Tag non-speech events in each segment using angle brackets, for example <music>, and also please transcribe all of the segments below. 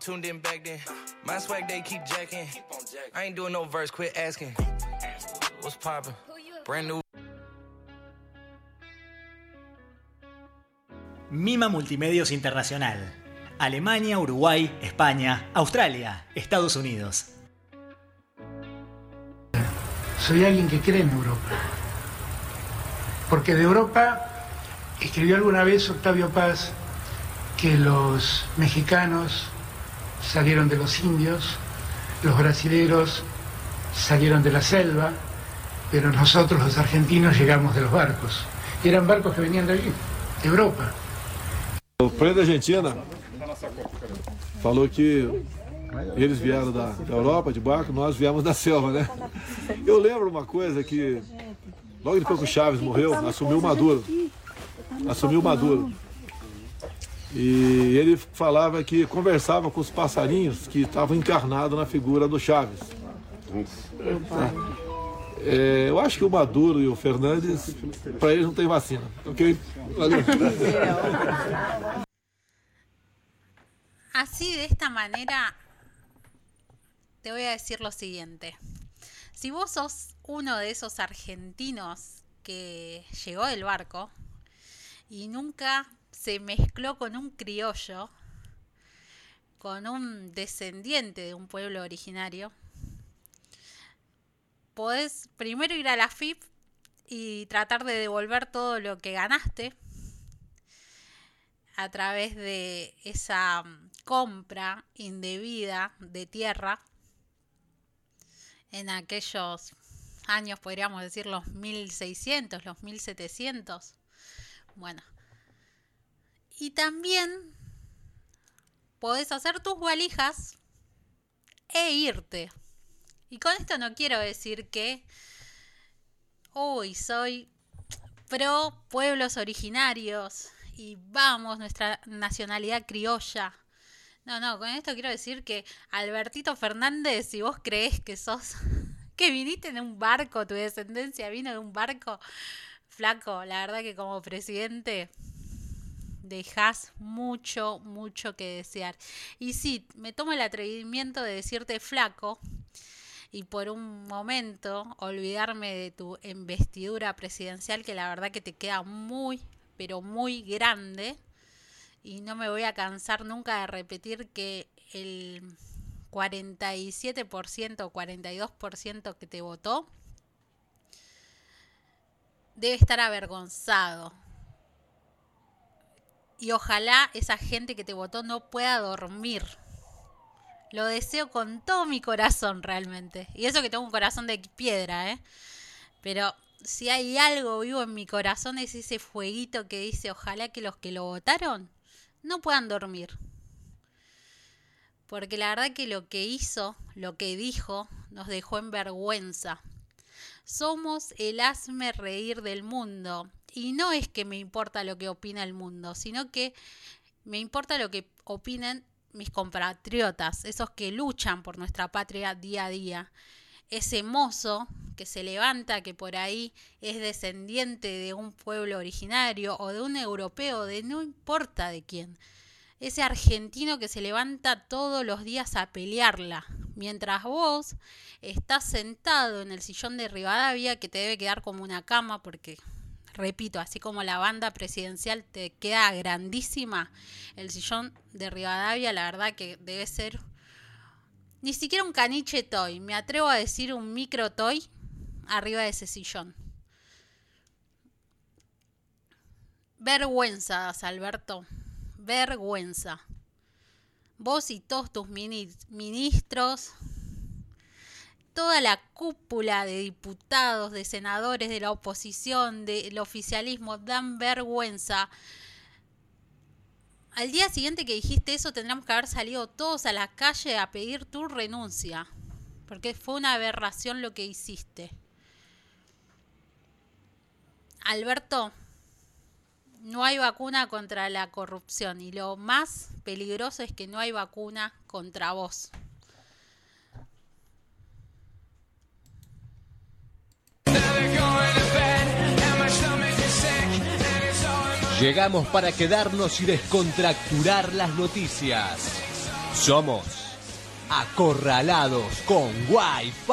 Tuned in back then. My swag they keep jacking. I ain't doing no verse, quit asking. What's poppin'? Brand new. Mima Multimedios Internacional. Alemania, Uruguay, España, Australia, Estados Unidos. Soy alguien que cree en Europa. Porque de Europa escribió alguna vez Octavio Paz que los mexicanos salieron de los indios, los brasileros salieron de la selva, pero nosotros los argentinos llegamos de los barcos. Y eran barcos que venían de allí, de Europa. O presidente da Argentina falou que eles vieram da, da Europa de barco, nós viemos da selva, né? Eu lembro uma coisa que logo depois que o Chaves morreu, assumiu Maduro. Assumiu Maduro. E ele falava que conversava com os passarinhos que estavam encarnados na figura do Chaves. É, eu acho que o Maduro e o Fernandes, para eles não tem vacina, ok? Valeu. Así de esta manera te voy a decir lo siguiente. Si vos sos uno de esos argentinos que llegó del barco y nunca se mezcló con un criollo, con un descendiente de un pueblo originario, podés primero ir a la FIP y tratar de devolver todo lo que ganaste a través de esa mm, compra indebida de tierra en aquellos años, podríamos decir los 1600, los 1700. Bueno, y también podés hacer tus valijas e irte. Y con esto no quiero decir que hoy soy pro pueblos originarios y vamos, nuestra nacionalidad criolla. No, no, con esto quiero decir que Albertito Fernández, si vos crees que sos, <laughs> que viniste en un barco, tu descendencia vino de un barco, flaco, la verdad que como presidente dejas mucho, mucho que desear. Y sí, me tomo el atrevimiento de decirte flaco y por un momento olvidarme de tu investidura presidencial que la verdad que te queda muy, pero muy grande. Y no me voy a cansar nunca de repetir que el 47% o 42% que te votó debe estar avergonzado. Y ojalá esa gente que te votó no pueda dormir. Lo deseo con todo mi corazón realmente. Y eso que tengo un corazón de piedra, ¿eh? Pero si hay algo vivo en mi corazón es ese fueguito que dice ojalá que los que lo votaron no puedan dormir. Porque la verdad que lo que hizo, lo que dijo, nos dejó en vergüenza. Somos el hazme reír del mundo. Y no es que me importa lo que opina el mundo, sino que me importa lo que opinen mis compatriotas, esos que luchan por nuestra patria día a día. Ese mozo que se levanta, que por ahí es descendiente de un pueblo originario o de un europeo, de no importa de quién. Ese argentino que se levanta todos los días a pelearla, mientras vos estás sentado en el sillón de Rivadavia, que te debe quedar como una cama, porque repito, así como la banda presidencial te queda grandísima, el sillón de Rivadavia, la verdad que debe ser ni siquiera un caniche toy, me atrevo a decir un micro toy arriba de ese sillón. Vergüenza, Alberto, vergüenza. Vos y todos tus ministros, toda la cúpula de diputados, de senadores, de la oposición, del oficialismo, dan vergüenza. Al día siguiente que dijiste eso, tendríamos que haber salido todos a la calle a pedir tu renuncia, porque fue una aberración lo que hiciste. Alberto, no hay vacuna contra la corrupción y lo más peligroso es que no hay vacuna contra vos. Llegamos para quedarnos y descontracturar las noticias. Somos acorralados con Wi-Fi.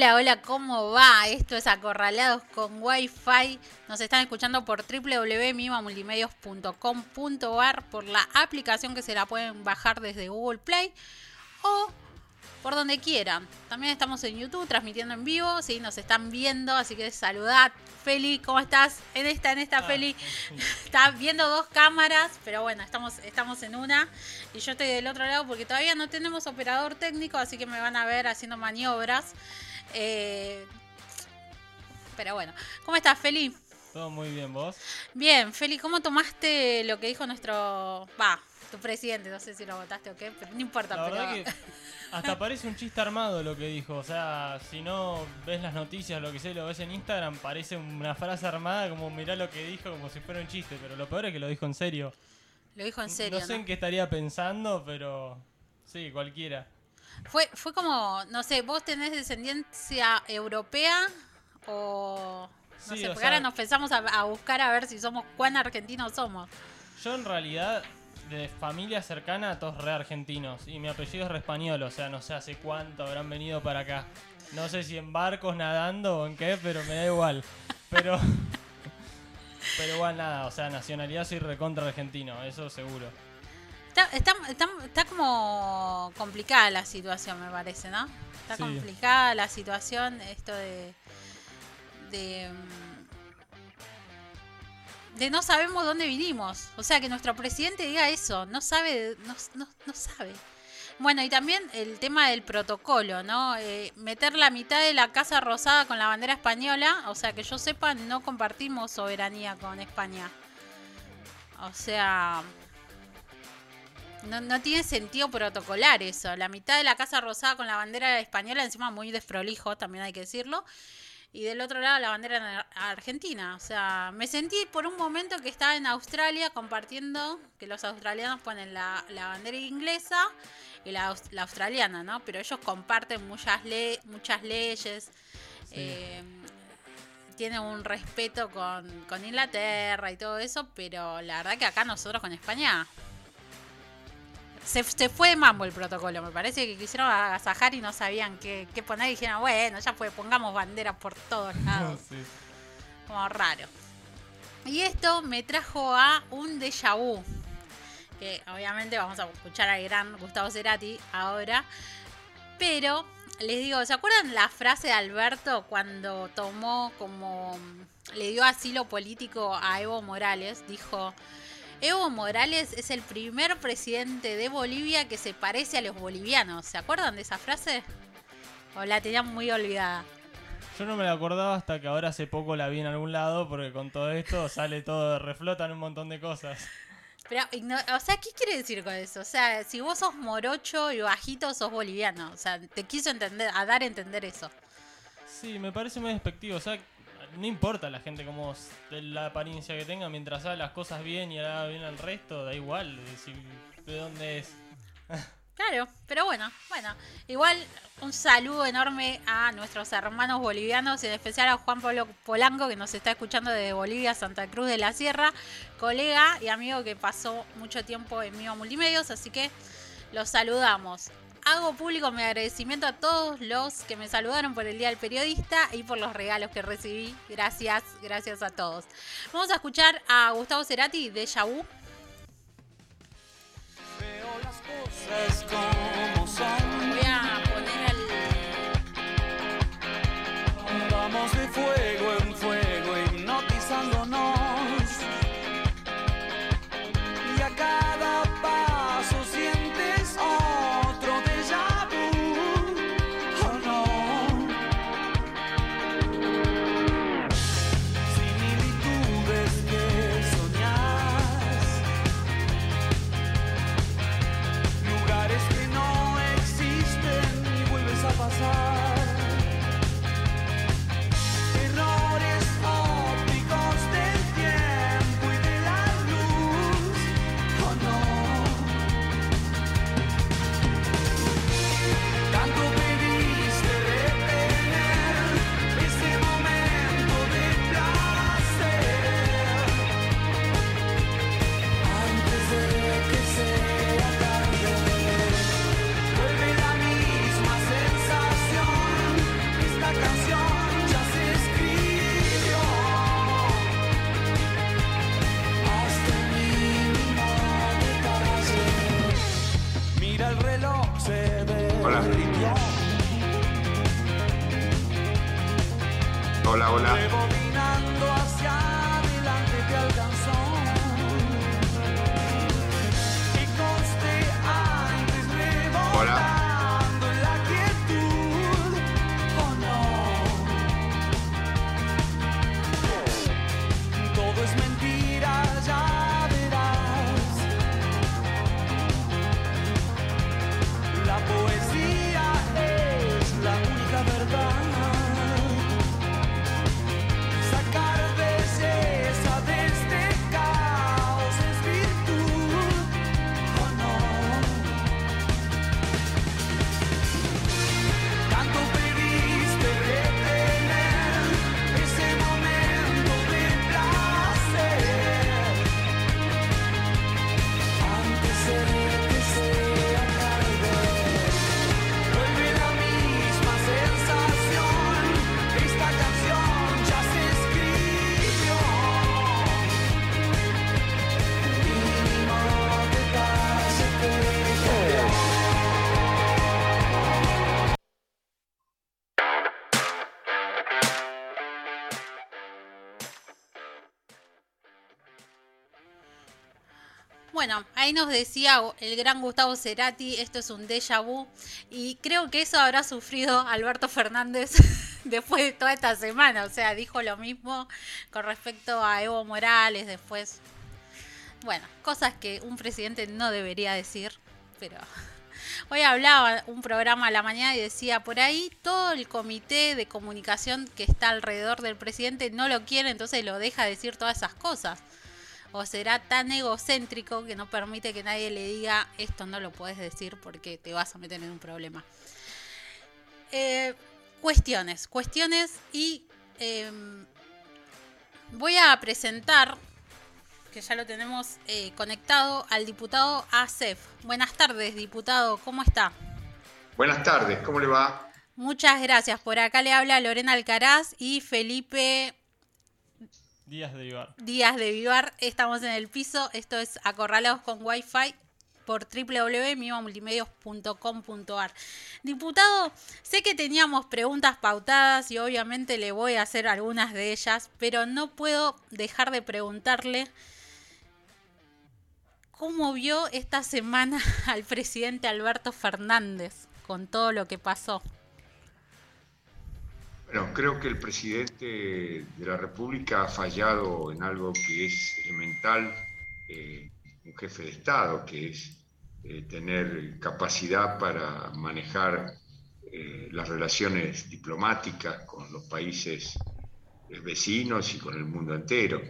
Hola, hola, ¿cómo va? Esto es Acorralados con Wi-Fi. Nos están escuchando por www.mimamultimedios.com.ar por la aplicación que se la pueden bajar desde Google Play o por donde quieran. También estamos en YouTube transmitiendo en vivo, sí, nos están viendo, así que saludad. Feli, ¿cómo estás? En esta, en esta, Ah, Feli. <laughs> Estás viendo dos cámaras, pero bueno, estamos, estamos en una y yo estoy del otro lado porque todavía no tenemos operador técnico, así que me van a ver haciendo maniobras. Eh, pero bueno, ¿cómo estás, Feli? Todo muy bien, vos. Bien, Feli, ¿cómo tomaste lo que dijo nuestro... Va, tu presidente, no sé si lo votaste o qué, pero no importa. La pero... que hasta parece un chiste armado lo que dijo. O sea, si no ves las noticias, lo que sé, lo ves en Instagram, parece una frase armada como mirá lo que dijo como si fuera un chiste. Pero lo peor es que lo dijo en serio. Lo dijo en serio, no sé en qué estaría pensando, pero sí, cualquiera. Fue, fue como, no sé, ¿vos tenés descendencia europea o...? No Sí, sé, porque sea- ahora nos empezamos a, a buscar a ver si somos, cuán argentinos somos. Yo en realidad, de familia cercana, todos re argentinos. Y mi apellido es re español, o sea, no sé hace cuánto habrán venido para acá. No sé si en barcos, nadando o en qué, pero me da igual. Pero. <laughs> Pero igual nada, o sea, nacionalidad soy recontra argentino, eso seguro. Está, está, está, está como complicada la situación, me parece, ¿no? Está Sí. complicada la situación, esto de... de mm, de no sabemos dónde vinimos. O sea, que nuestro presidente diga eso, no sabe, no, no, no sabe. Bueno, y también el tema del protocolo, ¿no? Eh, meter la mitad de la Casa Rosada con la bandera española, o sea, que yo sepa, no compartimos soberanía con España. O sea, no, no tiene sentido protocolar eso. La mitad de la Casa Rosada con la bandera española, encima muy desprolijo, también hay que decirlo. Y del otro lado la bandera na- argentina. O sea, me sentí por un momento que estaba en Australia compartiendo, que los australianos ponen la, la bandera inglesa y la, la australiana, ¿no? Pero ellos comparten muchas, le- muchas leyes. eh, tienen un respeto con, con Inglaterra y todo eso, pero la verdad que acá nosotros con España se, se fue de mambo el protocolo. Me parece que quisieron agasajar y no sabían qué, qué poner y dijeron, bueno, ya fue, pongamos banderas por todos <laughs> lados. Sí. Como raro. Y esto me trajo a un déjà vu. Que obviamente vamos a escuchar al gran Gustavo Cerati ahora. Pero les digo, ¿se acuerdan la frase de Alberto cuando tomó como. le dio asilo político a Evo Morales? Dijo. Evo Morales es el primer presidente de Bolivia que se parece a los bolivianos. ¿Se acuerdan de esa frase? ¿O la tenían muy olvidada? Yo no me la acordaba hasta que ahora hace poco la vi en algún lado, porque con todo esto sale todo, reflotan un montón de cosas. Pero, o sea, ¿qué quiere decir con eso? O sea, si vos sos morocho y bajito, sos boliviano. O sea, te quiso entender, a dar a entender eso. Sí, me parece muy despectivo. O sea, no importa la gente como la apariencia que tenga, mientras haga las cosas bien y haga bien al resto, da igual si- de dónde es. <laughs> Claro, pero bueno, bueno. Igual un saludo enorme a nuestros hermanos bolivianos, en especial a Juan Pablo Polanco, que nos está escuchando desde Bolivia, Santa Cruz de la Sierra, colega y amigo que pasó mucho tiempo en Viva Multimedios, así que los saludamos. Hago público mi agradecimiento a todos los que me saludaron por el Día del Periodista y por los regalos que recibí. Gracias, gracias a todos. Vamos a escuchar a Gustavo Cerati de Vu. Veo las cosas como son. Voy a poner al... Vamos de fuego, ahí nos decía el gran Gustavo Cerati, esto es un déjà vu, y creo que eso habrá sufrido Alberto Fernández <laughs> después de toda esta semana, o sea, dijo lo mismo con respecto a Evo Morales después. Bueno, cosas que un presidente no debería decir, pero <laughs> hoy hablaba un programa a la mañana y decía, por ahí todo el comité de comunicación que está alrededor del presidente no lo quiere, entonces lo deja decir todas esas cosas o será tan egocéntrico que no permite que nadie le diga esto no lo puedes decir porque te vas a meter en un problema. Eh, cuestiones, cuestiones y eh, voy a presentar, que ya lo tenemos eh, conectado, al diputado Asef. Buenas tardes, diputado, ¿cómo está? Buenas tardes, ¿cómo le va? Muchas gracias. Por acá le habla Lorena Alcaraz y Felipe Días de Vivar. Días de Vivar. Estamos en el piso. Esto es Acorralados con Wi-Fi por www.mimamultimedios.com.ar. Diputado, sé que teníamos preguntas pautadas y obviamente le voy a hacer algunas de ellas, pero no puedo dejar de preguntarle cómo vio esta semana <laughs> al presidente Alberto Fernández con todo lo que pasó. Bueno, creo que el presidente de la República ha fallado en algo que es elemental, eh, un jefe de Estado, que es eh, tener capacidad para manejar eh, las relaciones diplomáticas con los países vecinos y con el mundo entero.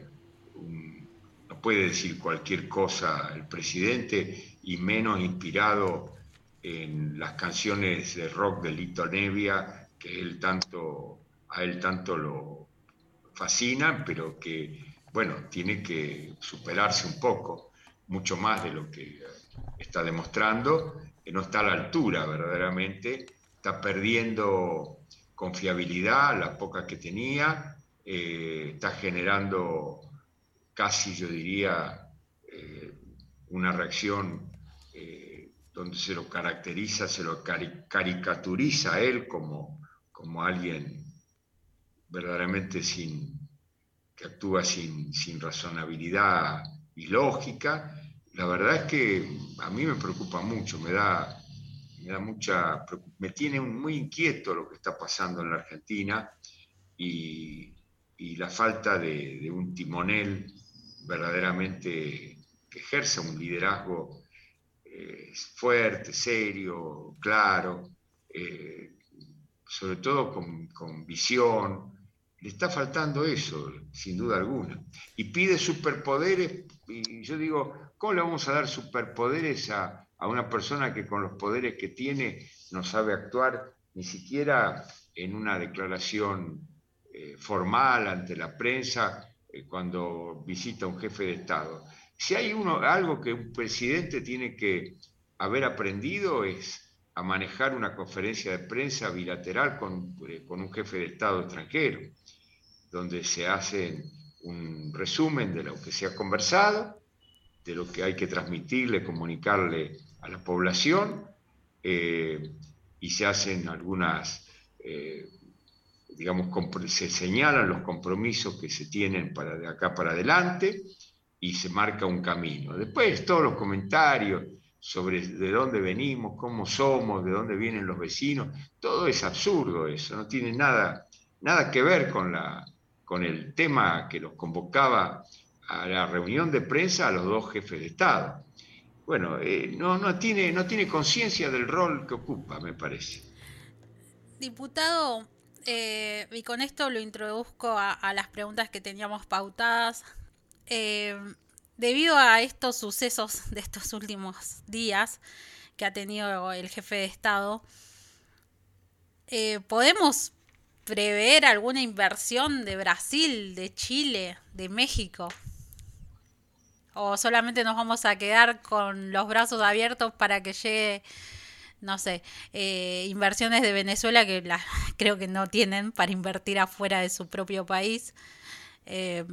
No puede decir cualquier cosa el presidente y menos inspirado en las canciones de rock de Lito Nevia que él tanto, a él tanto lo fascinan, pero que, bueno, tiene que superarse un poco, mucho más de lo que está demostrando, que no está a la altura verdaderamente, está perdiendo confiabilidad, la poca que tenía, eh, está generando casi, yo diría, eh, una reacción eh, donde se lo caracteriza, se lo cari- caricaturiza a él como, como alguien verdaderamente sin, que actúa sin, sin razonabilidad y lógica. La verdad es que a mí me preocupa mucho, me da, me da mucha, me tiene muy inquieto lo que está pasando en la Argentina y, y la falta de, de un timonel verdaderamente que ejerza un liderazgo eh, fuerte, serio, claro, eh, sobre todo con, con visión. Le está faltando eso, sin duda alguna. Y pide superpoderes, y yo digo, ¿cómo le vamos a dar superpoderes a, a una persona que con los poderes que tiene no sabe actuar ni siquiera en una declaración eh, formal ante la prensa eh, cuando visita a un jefe de Estado? Si hay uno, algo que un presidente tiene que haber aprendido es a manejar una conferencia de prensa bilateral con, eh, con un jefe de Estado extranjero, donde se hace un resumen de lo que se ha conversado, de lo que hay que transmitirle, comunicarle a la población, eh, y se hacen algunas, eh, digamos, se señalan los compromisos que se tienen para de acá para adelante y se marca un camino. Después todos los comentarios sobre de dónde venimos, cómo somos, de dónde vienen los vecinos, todo es absurdo eso, no tiene nada, nada que ver con, la, con el tema que los convocaba a la reunión de prensa a los dos jefes de Estado. Bueno, eh, no, no tiene, no tiene conciencia del rol que ocupa, me parece. Diputado, eh, y con esto lo introduzco a, las preguntas que teníamos pautadas. Eh, debido a estos sucesos de estos últimos días que ha tenido el jefe de Estado, ¿podemos prever alguna inversión de Brasil, de Chile, de México? ¿O solamente nos vamos a quedar con los brazos abiertos para que llegue, no sé, eh, inversiones de Venezuela que creo que no tienen para invertir afuera de su propio país? Eh,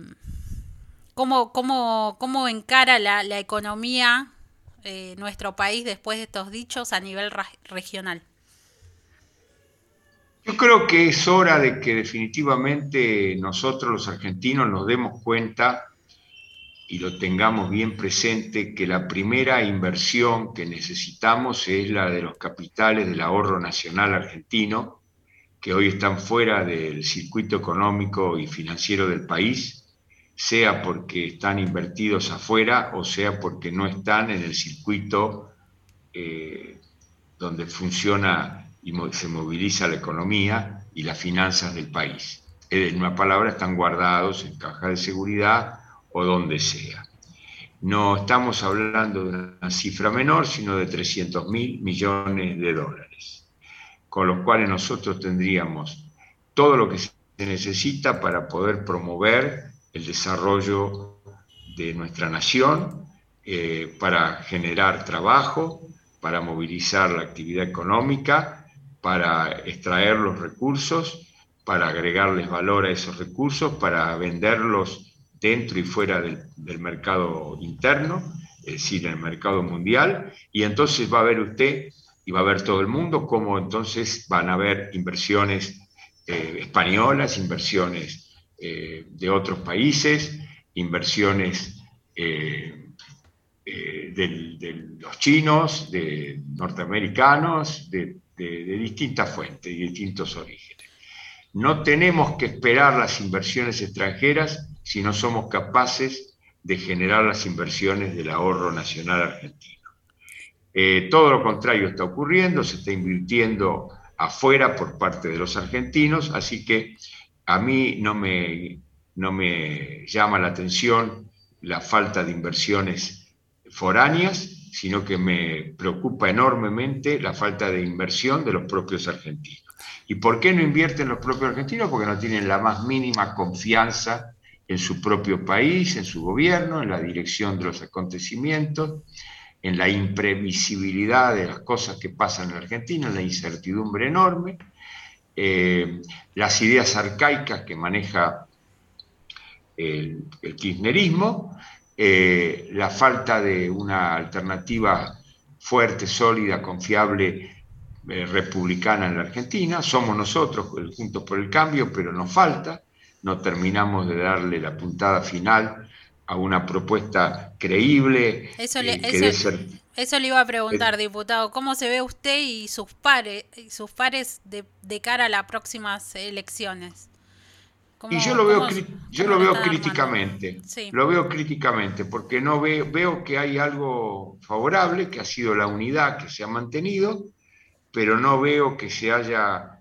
¿cómo, encara la, economía eh, nuestro país después de estos dichos a nivel regional? Yo creo que es hora de que definitivamente nosotros los argentinos nos demos cuenta y lo tengamos bien presente que la primera inversión que necesitamos es la de los capitales del ahorro nacional argentino, que hoy están fuera del circuito económico y financiero del país, sea porque están invertidos afuera o sea porque no están en el circuito eh, donde funciona y se moviliza la economía y las finanzas del país. En una palabra, están guardados en caja de seguridad o donde sea. No estamos hablando de una cifra menor, sino de 300 mil millones de dólares, con los cuales nosotros tendríamos todo lo que se necesita para poder promover el desarrollo de nuestra nación, eh, para generar trabajo, para movilizar la actividad económica, para extraer los recursos, para agregarles valor a esos recursos, para venderlos dentro y fuera del, mercado interno, es decir, en el mercado mundial, y entonces va a ver usted y va a ver todo el mundo cómo entonces van a haber inversiones eh, españolas, inversiones eh, de otros países, inversiones eh, de, los chinos, de norteamericanos, de, distintas fuentes y distintos orígenes. No tenemos que esperar las inversiones extranjeras si no somos capaces de generar las inversiones del ahorro nacional argentino. Eh, todo lo contrario está ocurriendo, se está invirtiendo afuera por parte de los argentinos, así que a mí no me, llama la atención la falta de inversiones foráneas, sino que me preocupa enormemente la falta de inversión de los propios argentinos. ¿Y por qué no invierten los propios argentinos? Porque no tienen la más mínima confianza en su propio país, en su gobierno, en la dirección de los acontecimientos, en la imprevisibilidad de las cosas que pasan en Argentina, en la incertidumbre enorme, eh, las ideas arcaicas que maneja el, kirchnerismo, eh, la falta de una alternativa fuerte, sólida, confiable, eh, republicana en la Argentina. Somos nosotros, Juntos por el Cambio, pero nos falta no terminamos de darle la puntada final a una propuesta creíble. Eso le, eso, le iba a preguntar, diputado, ¿cómo se ve usted y sus pares, sus pares de, cara a las próximas elecciones? y yo lo veo, yo lo veo críticamente, lo veo críticamente, porque no veo que hay algo favorable, que ha sido la unidad que se ha mantenido, pero no veo que se haya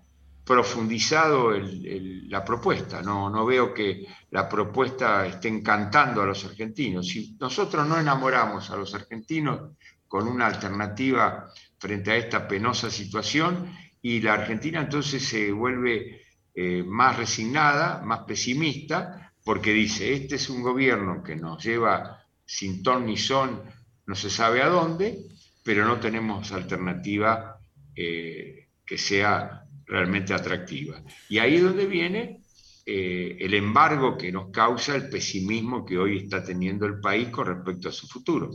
profundizado la propuesta, no, no veo que la propuesta esté encantando a los argentinos. Si nosotros no enamoramos a los argentinos con una alternativa frente a esta penosa situación y la Argentina entonces se vuelve eh, más resignada, más pesimista, porque dice, este es un gobierno que nos lleva sin ton ni son, no se sabe a dónde, pero no tenemos alternativa eh, que sea realmente atractiva. Y ahí es donde viene eh, el embargo que nos causa el pesimismo que hoy está teniendo el país con respecto a su futuro.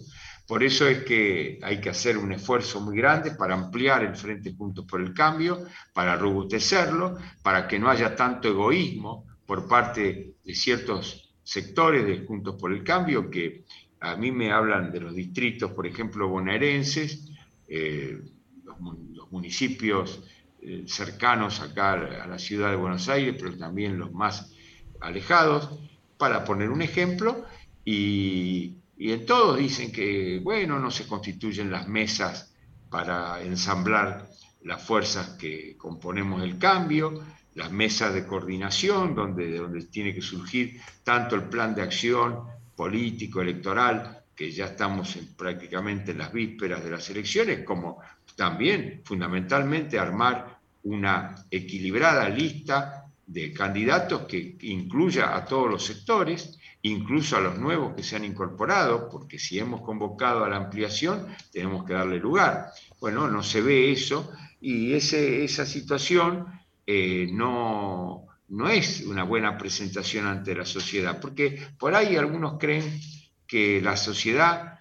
Por eso es que hay que hacer un esfuerzo muy grande para ampliar el Frente Juntos por el Cambio, para robustecerlo, para que no haya tanto egoísmo por parte de ciertos sectores de Juntos por el Cambio que a mí me hablan de los distritos, por ejemplo, bonaerenses, eh, los, municipios eh, cercanos acá a la ciudad de Buenos Aires, pero también los más alejados, para poner un ejemplo, y, en todos dicen que, bueno, no se constituyen las mesas para ensamblar las fuerzas que componemos el cambio, las mesas de coordinación, donde, donde tiene que surgir tanto el plan de acción político, electoral, que ya estamos en, prácticamente en las vísperas de las elecciones, como también fundamentalmente armar una equilibrada lista de candidatos que incluya a todos los sectores, incluso a los nuevos que se han incorporado, porque si hemos convocado a la ampliación, tenemos que darle lugar. Bueno, no se ve eso y ese, esa situación eh, no, no es una buena presentación ante la sociedad, porque por ahí algunos creen que la sociedad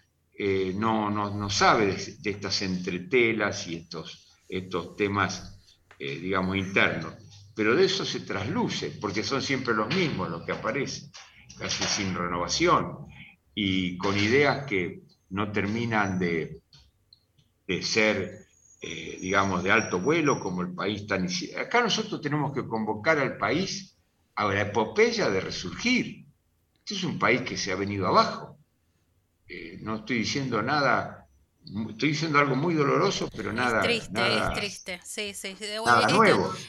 eh, no, no, sabe de, estas entretelas y estos, estos temas, eh, digamos, internos. Pero de eso se trasluce, porque son siempre los mismos los que aparecen, casi sin renovación y con ideas que no terminan de, de ser, eh, digamos, de alto vuelo, como el país tan... Acá nosotros tenemos que convocar al país a la epopeya de resurgir. Este es un país que se ha venido abajo eh, no estoy diciendo nada, estoy diciendo algo muy doloroso, pero nada. Es triste, es triste, sí, sí. este,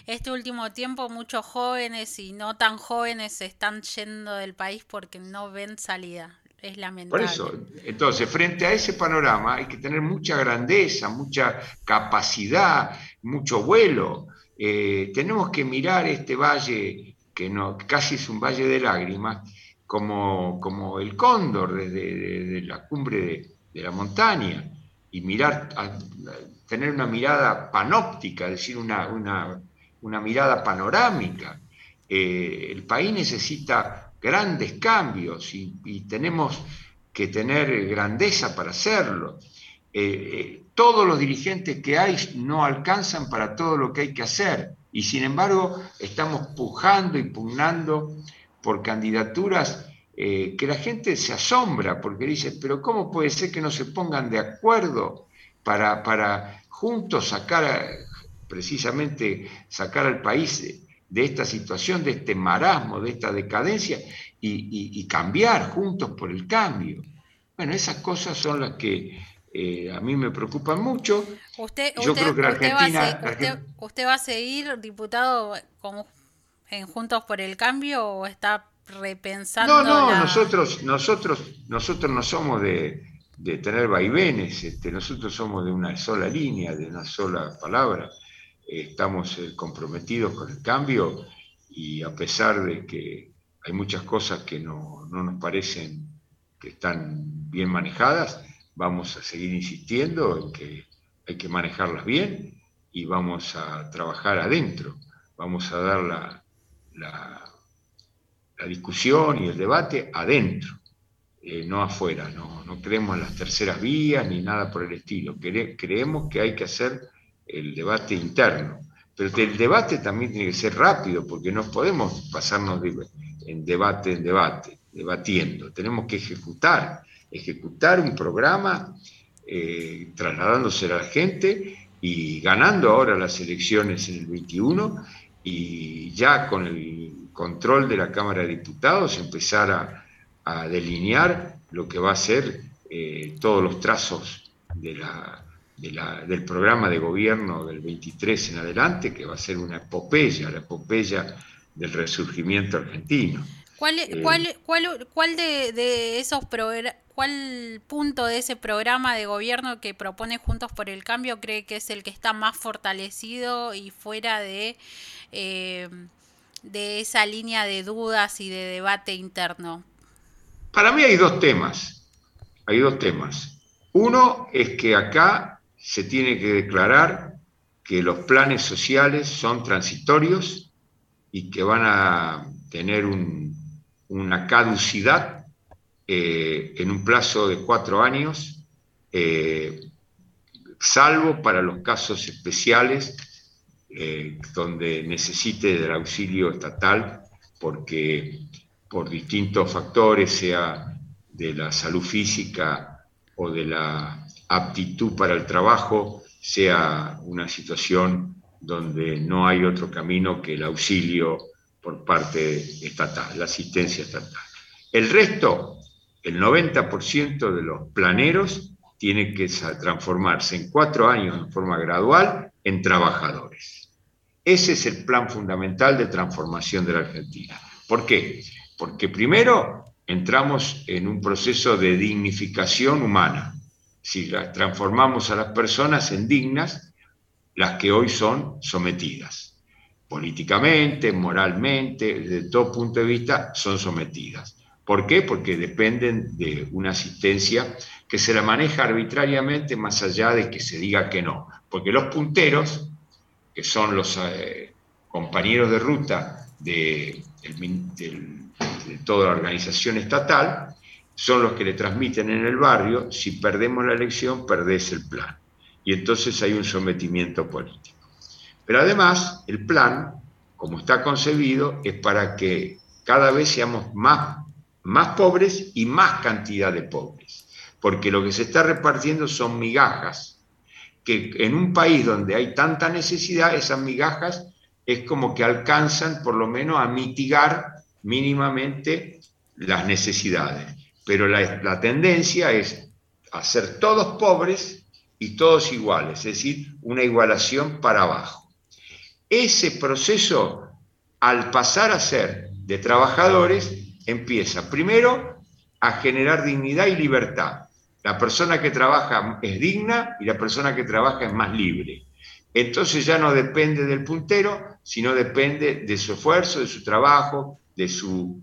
este, último tiempo muchos jóvenes y no tan jóvenes se están yendo del país porque no ven salida. Es lamentable. Por eso, entonces, frente a ese panorama hay que tener mucha grandeza, mucha capacidad, mucho vuelo. Eh, tenemos que mirar este valle que no, casi es un valle de lágrimas como, como el cóndor desde la cumbre de, la montaña y mirar, tener una mirada panóptica, es decir, una, una, mirada panorámica. Eh, el país necesita grandes cambios y, tenemos que tener grandeza para hacerlo. Eh, eh, todos los dirigentes que hay no alcanzan para todo lo que hay que hacer y sin embargo estamos pujando y pugnando por candidaturas eh, que la gente se asombra porque dice, pero ¿cómo puede ser que no se pongan de acuerdo para, para juntos sacar, precisamente sacar al país de esta situación, de este marasmo, de esta decadencia y, cambiar juntos por el cambio? Bueno, esas cosas son las que eh, a mí me preocupan mucho. Usted, Yo creo que Argentina, usted, va a seguir diputado como en Juntos por el Cambio o está repensando. No, no, nosotros, nosotros, nosotros no somos de, tener vaivenes, este, nosotros somos de una sola línea, de una sola palabra. estamos eh, comprometidos con el cambio y a pesar de que hay muchas cosas que no, no nos parecen que están bien manejadas, vamos a seguir insistiendo en que hay que manejarlas bien y vamos a trabajar adentro, vamos a dar la, la discusión y el debate adentro, eh, no afuera. No, no, creemos en las terceras vías ni nada por el estilo. creemos que hay que hacer el debate interno. Pero el debate también tiene que ser rápido, porque no podemos pasarnos en debate en debate, debatiendo. Tenemos que ejecutar, ejecutar un programa eh, trasladándose a la gente y ganando ahora las elecciones en el 21 y ya con el control de la Cámara de Diputados empezar a, delinear lo que va a ser eh, todos los trazos de la, del programa de gobierno del 23 en adelante, que va a ser una epopeya, la epopeya del resurgimiento argentino. ¿Cuál, eh, cuál, cuál, cuál de, de esos cuál punto de ese programa de gobierno que propone Juntos por el Cambio cree que es el que está más fortalecido y fuera de eh, de esa línea de dudas y de debate interno? Para mí hay dos temas. Hay dos temas. Uno es que acá se tiene que declarar que los planes sociales son transitorios y que van a tener una caducidad eh, en un plazo de cuatro años eh, salvo para los casos especiales eh, donde necesite del auxilio estatal, porque por distintos factores, sea de la salud física o de la aptitud para el trabajo, sea una situación donde no hay otro camino que el auxilio por parte estatal, la asistencia estatal. El resto, el 90% de los planeros, tiene que transformarse en cuatro años en forma gradual en trabajadores. Ese es el plan fundamental de transformación de la Argentina. ¿Por qué? Porque primero entramos en un proceso de dignificación humana. Si transformamos a las personas en dignas, las que hoy son sometidas. Políticamente, moralmente, desde todo punto de vista, son sometidas. ¿Por qué? Porque dependen de una asistencia que se la maneja arbitrariamente más allá de que se diga que no. Porque los punteros, que son los eh, compañeros de ruta de, de toda la organización estatal, son los que le transmiten en el barrio, si perdemos la elección, perdés el plan y entonces hay un sometimiento político. Pero además, el plan, como está concebido, es para que cada vez seamos más, más pobres y más cantidad de pobres, porque lo que se está repartiendo son migajas, que en un país donde hay tanta necesidad, esas migajas es como que alcanzan por lo menos a mitigar mínimamente las necesidades. Pero la, tendencia es hacer todos pobres y todos iguales, es decir, una igualación para abajo. Ese proceso, al pasar a ser de trabajadores, empieza primero a generar dignidad y libertad. La persona que trabaja es digna y la persona que trabaja es más libre. Entonces ya no depende del puntero, sino depende de su esfuerzo, de su trabajo, de su,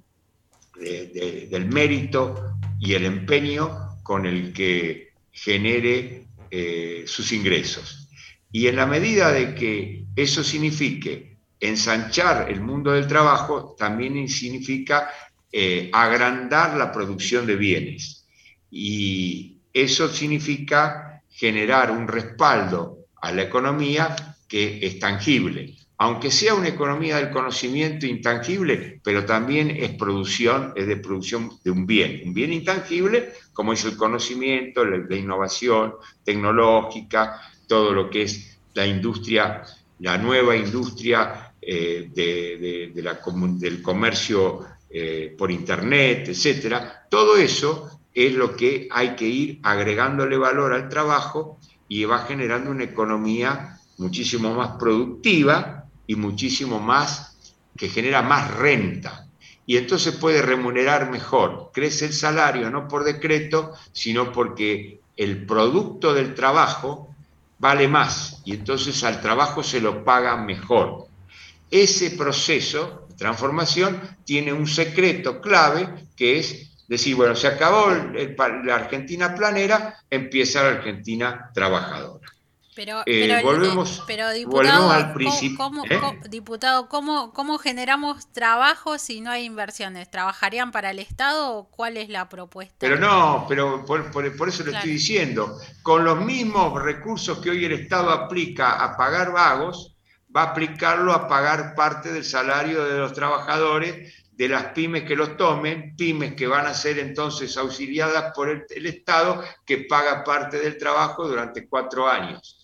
del mérito y el empeño con el que genere eh, sus ingresos. Y en la medida de que eso signifique ensanchar el mundo del trabajo, también significa eh, agrandar la producción de bienes. Y eso significa generar un respaldo a la economía que es tangible aunque sea una economía del conocimiento intangible, pero también es producción, es de producción de un bien, un bien intangible, como es el conocimiento, la, innovación tecnológica, todo lo que es la industria, la nueva industria eh, de, del comercio eh, por Internet, etcétera. Todo eso es lo que hay que ir agregándole valor al trabajo y va generando una economía muchísimo más productiva y muchísimo más, que genera más renta. Y entonces puede remunerar mejor. Crece el salario no por decreto, sino porque el producto del trabajo vale más y entonces al trabajo se lo paga mejor. Ese proceso transformación tiene un secreto clave que es decir, bueno, se acabó la Argentina planera, empieza la Argentina trabajadora. Pero, eh, volvemos, diputado, al principio. ¿cómo, ¿eh? diputado, ¿cómo, generamos trabajo si no hay inversiones? ¿Trabajarían para el Estado o cuál es la propuesta? Pero no, pero por, eso lo estoy diciendo. Con los mismos recursos que hoy el Estado aplica a pagar vagos, va a aplicarlo a pagar parte del salario de los trabajadores de las pymes que los tomen, pymes que van a ser entonces auxiliadas por el Estado que paga parte del trabajo durante cuatro años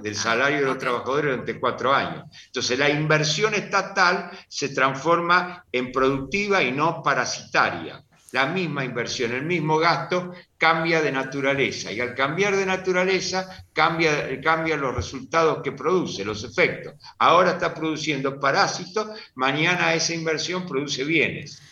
del salario de los trabajadores durante cuatro años. Entonces la inversión estatal se transforma en productiva y no parasitaria. La misma inversión, el mismo gasto cambia de naturaleza y al cambiar de naturaleza cambia, cambia los resultados que produce, los efectos. Ahora está produciendo parásitos, mañana esa inversión produce bienes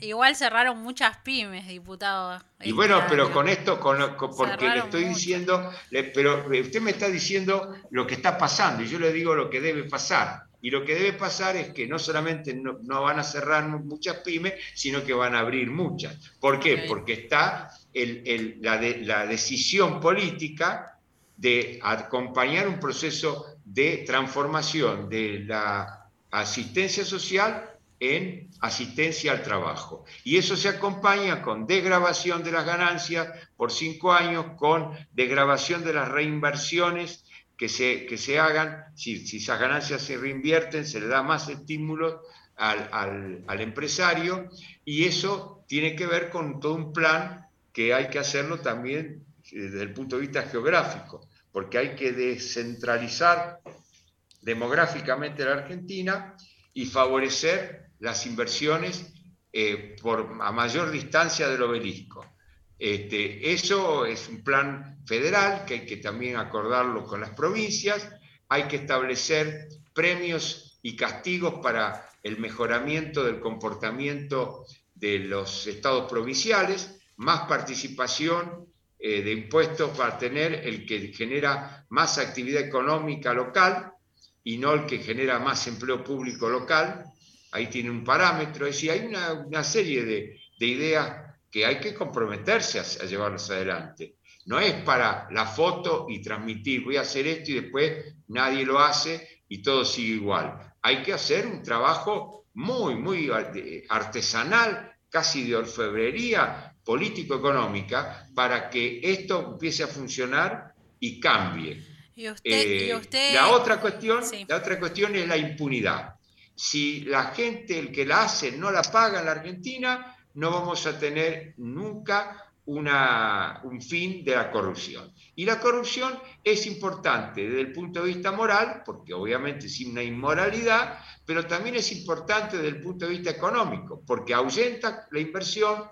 igual, cerraron muchas pymes, diputado. Y este bueno, pero con esto, con, porque le estoy diciendo, pero usted me está diciendo lo que está pasando y yo le digo lo que debe pasar. Y lo que debe pasar es que no solamente no, van a cerrar muchas pymes, sino que van a abrir muchas. ¿Por qué? Porque está la, la decisión política de acompañar un proceso de transformación de la asistencia social en asistencia al trabajo. Y eso se acompaña con desgrabación de las ganancias por cinco años, con desgrabación de las reinversiones que se, que se hagan. Si, si esas ganancias se reinvierten, se le da más estímulo al, al empresario y eso tiene que ver con todo un plan que hay que hacerlo también eh, desde el punto de vista geográfico, porque hay que descentralizar demográficamente la Argentina y favorecer las inversiones eh, por, a mayor distancia del obelisco. Este, eso es un plan federal que hay que también acordarlo con las provincias, hay que establecer premios y castigos para el mejoramiento del comportamiento de los estados provinciales, más participación eh, de impuestos para tener el que genera más actividad económica local y no el que genera más empleo público local. Ahí tiene un parámetro, es decir, hay una, serie de, ideas que hay que comprometerse a, a llevarlas adelante. No es para la foto y transmitir, voy a hacer esto y después nadie lo hace y todo sigue igual. Hay que hacer un trabajo muy, muy artesanal, casi de orfebrería político-económica, para que esto empiece a funcionar y cambie. Eh, la, otra cuestión, la otra cuestión es la impunidad. Si la gente, el que la hace, no la paga en la Argentina, no vamos a tener nunca un fin de la corrupción. Y la corrupción es importante desde el punto de vista moral, porque obviamente es una inmoralidad, pero también es importante desde el punto de vista económico, porque ahuyenta la inversión,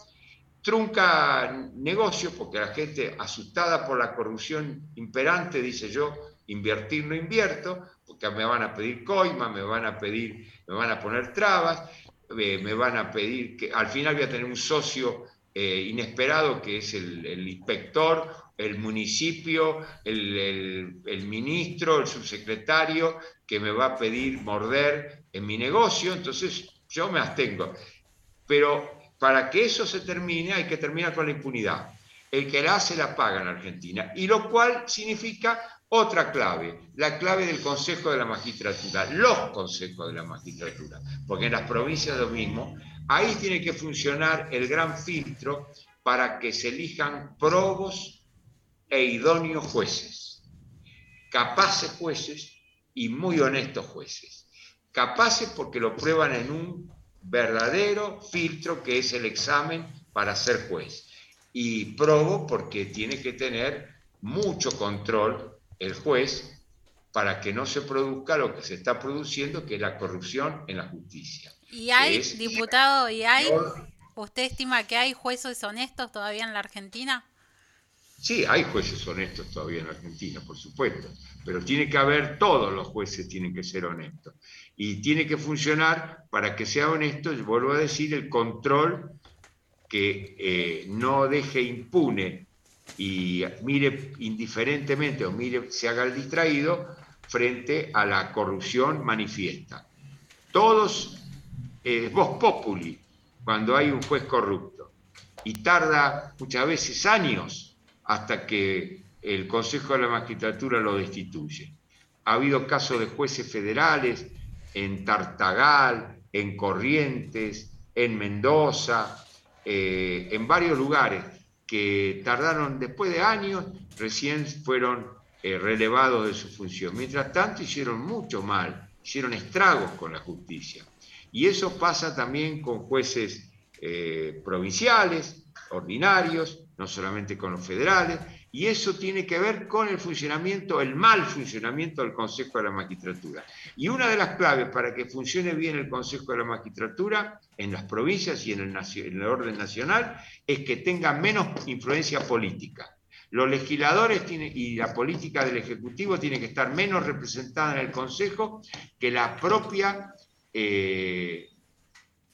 trunca negocios, porque la gente asustada por la corrupción imperante dice yo, invertir no invierto, porque me van a pedir coima, me van a pedir, me van a poner trabas, me van a pedir que al final voy a tener un socio eh, inesperado que es el, inspector, el municipio, el, el, ministro, el subsecretario, que me va a pedir morder en mi negocio, entonces yo me abstengo. Pero para que eso se termine hay que terminar con la impunidad. El que la hace la paga en Argentina. Y lo cual significa otra clave, la clave del Consejo de la Magistratura, los consejos de la Magistratura, porque en las provincias lo mismo, ahí tiene que funcionar el gran filtro para que se elijan probos e idóneos jueces, capaces jueces y muy honestos jueces. Capaces porque lo prueban en un verdadero filtro que es el examen para ser juez. Y probo porque tiene que tener mucho control el juez para que no se produzca lo que se está produciendo, que es la corrupción en la justicia. ¿Y hay, diputado, y hay, usted estima que hay jueces honestos todavía en la Argentina? Sí, hay jueces honestos todavía en la Argentina, por supuesto, pero tiene que haber, todos los jueces tienen que ser honestos. Y tiene que funcionar para que sea honesto, vuelvo a decir, el control que eh, no deje impune y mire indiferentemente o mire, se haga el distraído frente a la corrupción manifiesta. Todos, eh, vos populi, cuando hay un juez corrupto, y tarda muchas veces años hasta que el Consejo de la Magistratura lo destituye. Ha habido casos de jueces federales en Tartagal, en Corrientes, en Mendoza, eh, en varios lugares que tardaron después de años, recién fueron eh, relevados de su función. Mientras tanto hicieron mucho mal, hicieron estragos con la justicia. Y eso pasa también con jueces eh, provinciales, ordinarios, no solamente con los federales, y eso tiene que ver con el funcionamiento, el mal funcionamiento del Consejo de la Magistratura. Y una de las claves para que funcione bien el Consejo de la Magistratura en las provincias y en el, en el orden nacional es que tenga menos influencia política. Los legisladores y la política del Ejecutivo tiene que estar menos representada en el Consejo que la propia, eh,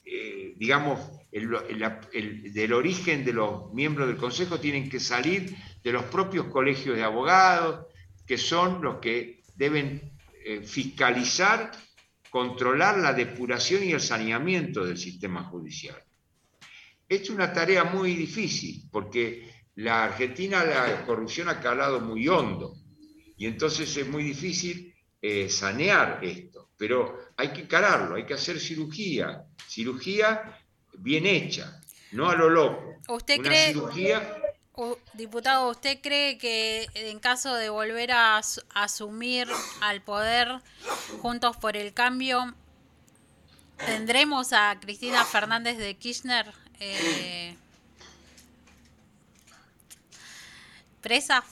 eh, digamos, del origen de los miembros del Consejo tienen que salir de los propios colegios de abogados, que son los que deben eh, fiscalizar, controlar la depuración y el saneamiento del sistema judicial. Es una tarea muy difícil porque la Argentina la corrupción ha calado muy hondo y entonces es muy difícil eh, sanear esto, pero hay que encararlo, hay que hacer cirugía, cirugía bien hecha, no a lo loco. ¿Usted Una cree, cirugía diputado, usted cree que en caso de volver a as- asumir al poder Juntos por el Cambio, tendremos a Cristina Fernández de Kirchner eh, presa?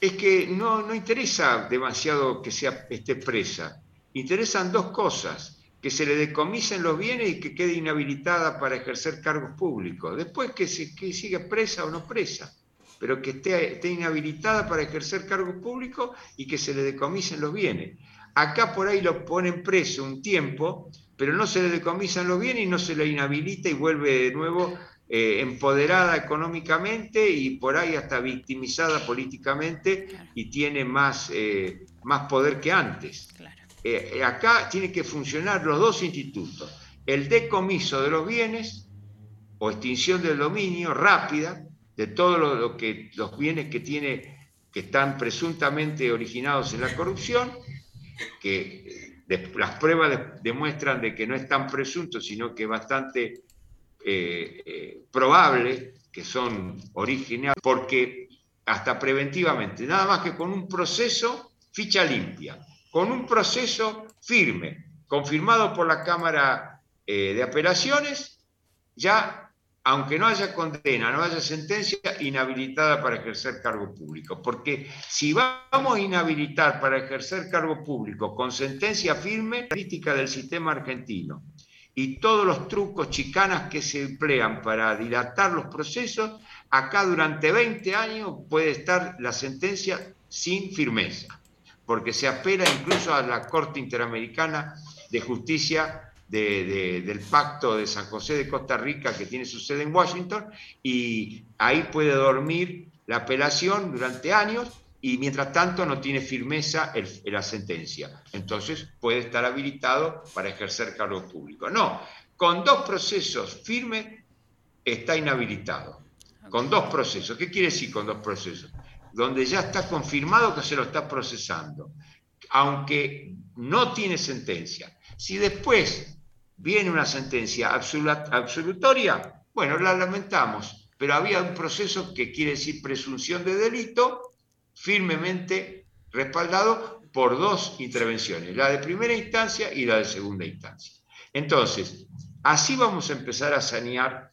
Es que no, no interesa demasiado que sea, esté presa. Interesan dos cosas, que se le decomisen los bienes y que quede inhabilitada para ejercer cargos públicos. Después que, se, que siga presa o no presa, pero que esté, esté inhabilitada para ejercer cargos públicos y que se le decomisen los bienes. Acá por ahí lo ponen preso un tiempo, pero no se le decomisan los bienes y no se le inhabilita y vuelve de nuevo eh, empoderada económicamente y por ahí hasta victimizada políticamente y tiene más, eh, más poder que antes. Claro. Eh, eh, acá tiene que funcionar los dos institutos, el decomiso de los bienes o extinción del dominio rápida de todos los bienes que, tiene, que están presuntamente originados en la corrupción, que eh, las pruebas de- demuestran de que no es tan presunto, sino que es bastante probable que son originales, porque hasta preventivamente, nada más que con un proceso ficha limpia, con un proceso firme, confirmado por la Cámara eh, de Apelaciones, ya, aunque no haya condena, no haya sentencia, inhabilitada para ejercer cargo público. Porque si vamos a inhabilitar para ejercer cargo público con sentencia firme, la crítica del sistema argentino y todos los trucos, chicanas que se emplean para dilatar los procesos, acá durante 20 años puede estar la sentencia sin firmeza, porque se apela incluso a la Corte Interamericana de Justicia de- de- del Pacto de San José de Costa Rica, que tiene su sede en Washington, y ahí puede dormir la apelación durante años y mientras tanto no tiene firmeza la sentencia. Entonces puede estar habilitado para ejercer cargo público. No, con dos procesos firmes está inhabilitado. Con dos procesos. ¿Qué quiere decir con dos procesos? Donde ya está confirmado que se lo está procesando, aunque no tiene sentencia. Si después viene una sentencia absolutoria, bueno, la lamentamos, pero había un proceso que quiere decir presunción de delito firmemente respaldado por dos intervenciones, la de primera instancia y la de segunda instancia. Entonces, así vamos a empezar a sanear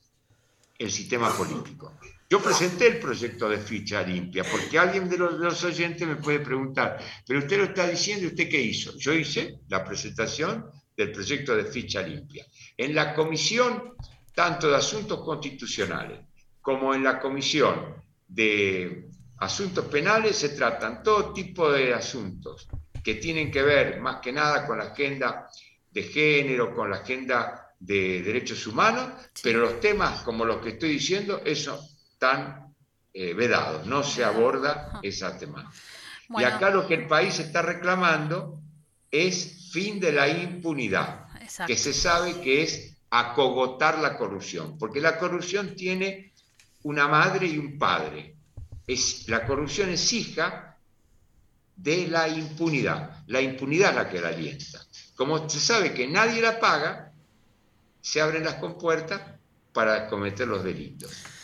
el sistema político. Yo presenté el proyecto de ficha limpia, porque alguien de los, de los oyentes me puede preguntar, pero usted lo está diciendo, ¿y ¿usted qué hizo? Yo hice la presentación del proyecto de ficha limpia. En la comisión, tanto de asuntos constitucionales como en la comisión de asuntos penales, se tratan todo tipo de asuntos que tienen que ver más que nada con la agenda de género, con la agenda de derechos humanos, pero los temas como los que estoy diciendo, eso están eh, vedados, no se aborda esa temática. Bueno. Y acá lo que el país está reclamando es fin de la impunidad, Exacto. que se sabe que es acogotar la corrupción, porque la corrupción tiene una madre y un padre. Es, la corrupción es hija de la impunidad. La impunidad es la que la alienta. Como se sabe que nadie la paga, se abren las compuertas para cometer los delitos.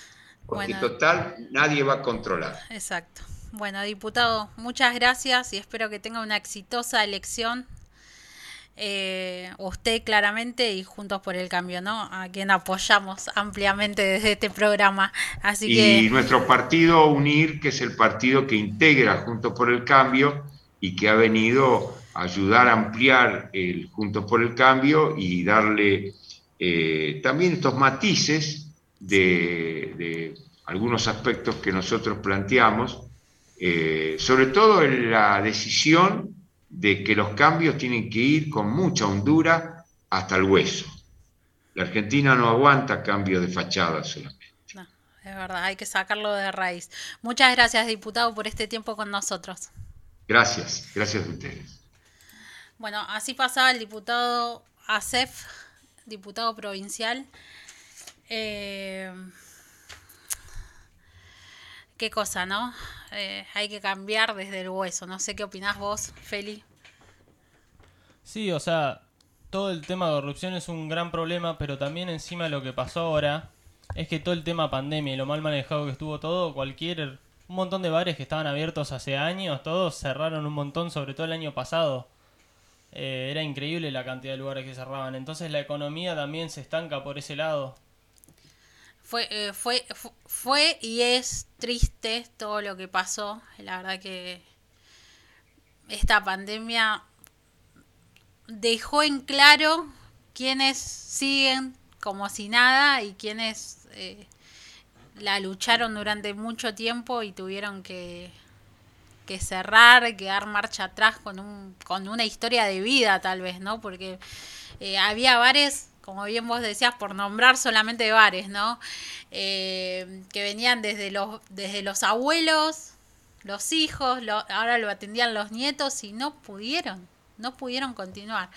Porque Bueno. total, nadie va a controlar. Exacto. Bueno, diputado, muchas gracias y espero que tenga una exitosa elección. Eh, usted claramente y Juntos por el Cambio, ¿no? A quien apoyamos ampliamente desde este programa. Así y que, nuestro partido UNIR, que es el partido que integra Juntos por el Cambio y que ha venido a ayudar a ampliar el Juntos por el Cambio y darle eh, también estos matices de, de algunos aspectos que nosotros planteamos, eh, sobre todo en la decisión de que los cambios tienen que ir con mucha hondura hasta el hueso. La Argentina no aguanta cambios de fachada solamente. no, es verdad, hay que sacarlo de raíz. Muchas gracias, diputado, por este tiempo con nosotros. Gracias, gracias a ustedes. Bueno, así pasaba el diputado ASEF, diputado provincial. Eh, qué cosa, ¿no? eh, hay que cambiar desde el hueso. No sé qué opinás vos, Feli. Sí, o sea, todo el tema de corrupción es un gran problema, pero también encima lo que pasó ahora es que todo el tema pandemia y lo mal manejado que estuvo todo, cualquier un montón de bares que estaban abiertos hace años, todos cerraron un montón, sobre todo el año pasado. Eh, era increíble la cantidad de lugares que cerraban. Entonces la economía también se estanca por ese lado. Fue, eh, fue, fu- fue y es triste todo lo que pasó. La verdad que esta pandemia dejó en claro quiénes siguen como si nada y quienes eh, la lucharon durante mucho tiempo y tuvieron que, que cerrar, que dar marcha atrás con, un, con una historia de vida tal vez, ¿no? Porque eh, había bares, como bien vos decías, por nombrar solamente bares, ¿no? Eh, que venían desde los, desde los abuelos, los hijos, lo- ahora lo atendían los nietos y no pudieron, no pudieron continuar.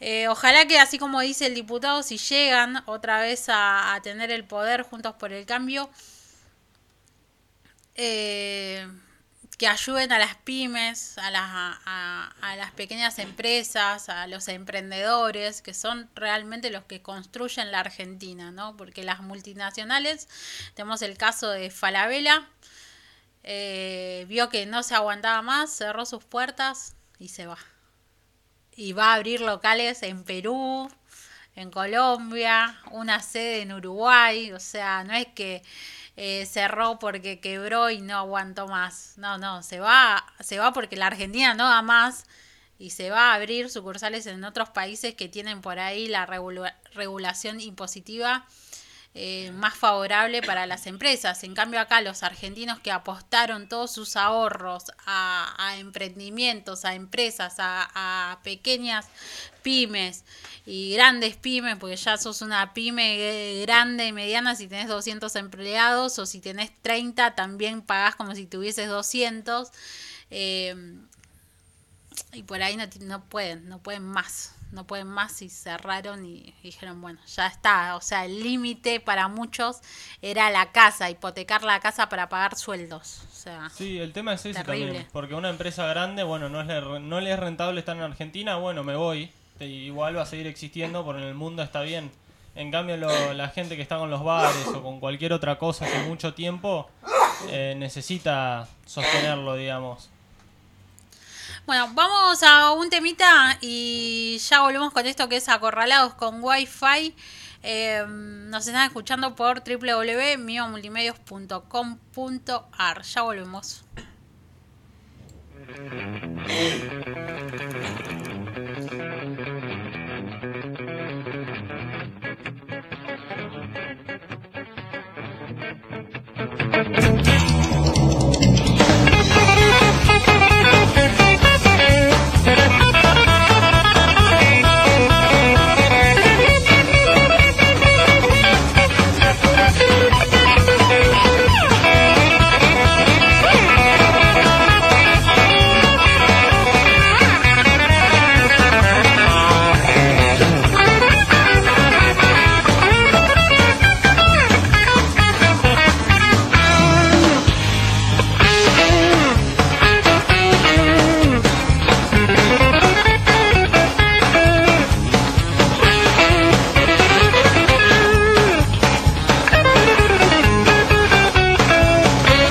Eh, ojalá que así como dice el diputado, si llegan otra vez a, a tener el poder juntos por el cambio, eh, que ayuden a las pymes, a las, a, a las pequeñas empresas, a los emprendedores, que son realmente los que construyen la Argentina, ¿no? Porque las multinacionales, tenemos el caso de Falabella, eh, vio que no se aguantaba más, cerró sus puertas y se va. Y va a abrir locales en Perú, en Colombia, una sede en Uruguay, o sea, no es que eh, cerró porque quebró y no aguantó más. No, no, se va, se va porque la Argentina no da más y se va a abrir sucursales en otros países que tienen por ahí la regula- regulación impositiva eh, más favorable para las empresas. En cambio acá los argentinos que apostaron todos sus ahorros a, emprendimientos, a empresas, a, pequeñas pymes y grandes pymes, porque ya sos una pyme grande y mediana si tenés 200 empleados o si tenés 30 también pagás como si tuvieses 200. eh, y por ahí no, no pueden, no pueden más, no pueden más y cerraron y dijeron, bueno, ya está, o sea, el límite para muchos era la casa, hipotecar la casa para pagar sueldos, o sea, Sí, el tema es ese Terrible. también. Porque una empresa grande, bueno, no, es le- no le es rentable estar en Argentina, bueno, me voy. Te- Igual va a seguir existiendo, porque en el mundo está bien. En cambio, lo- la gente que está con los bares o con cualquier otra cosa hace mucho tiempo, eh, necesita sostenerlo, digamos. Bueno, vamos a un temita y ya volvemos con esto que es acorralados con Wi-Fi. Eh, nos están escuchando por www.miomultimedios.com.ar. Ya volvemos. <laughs>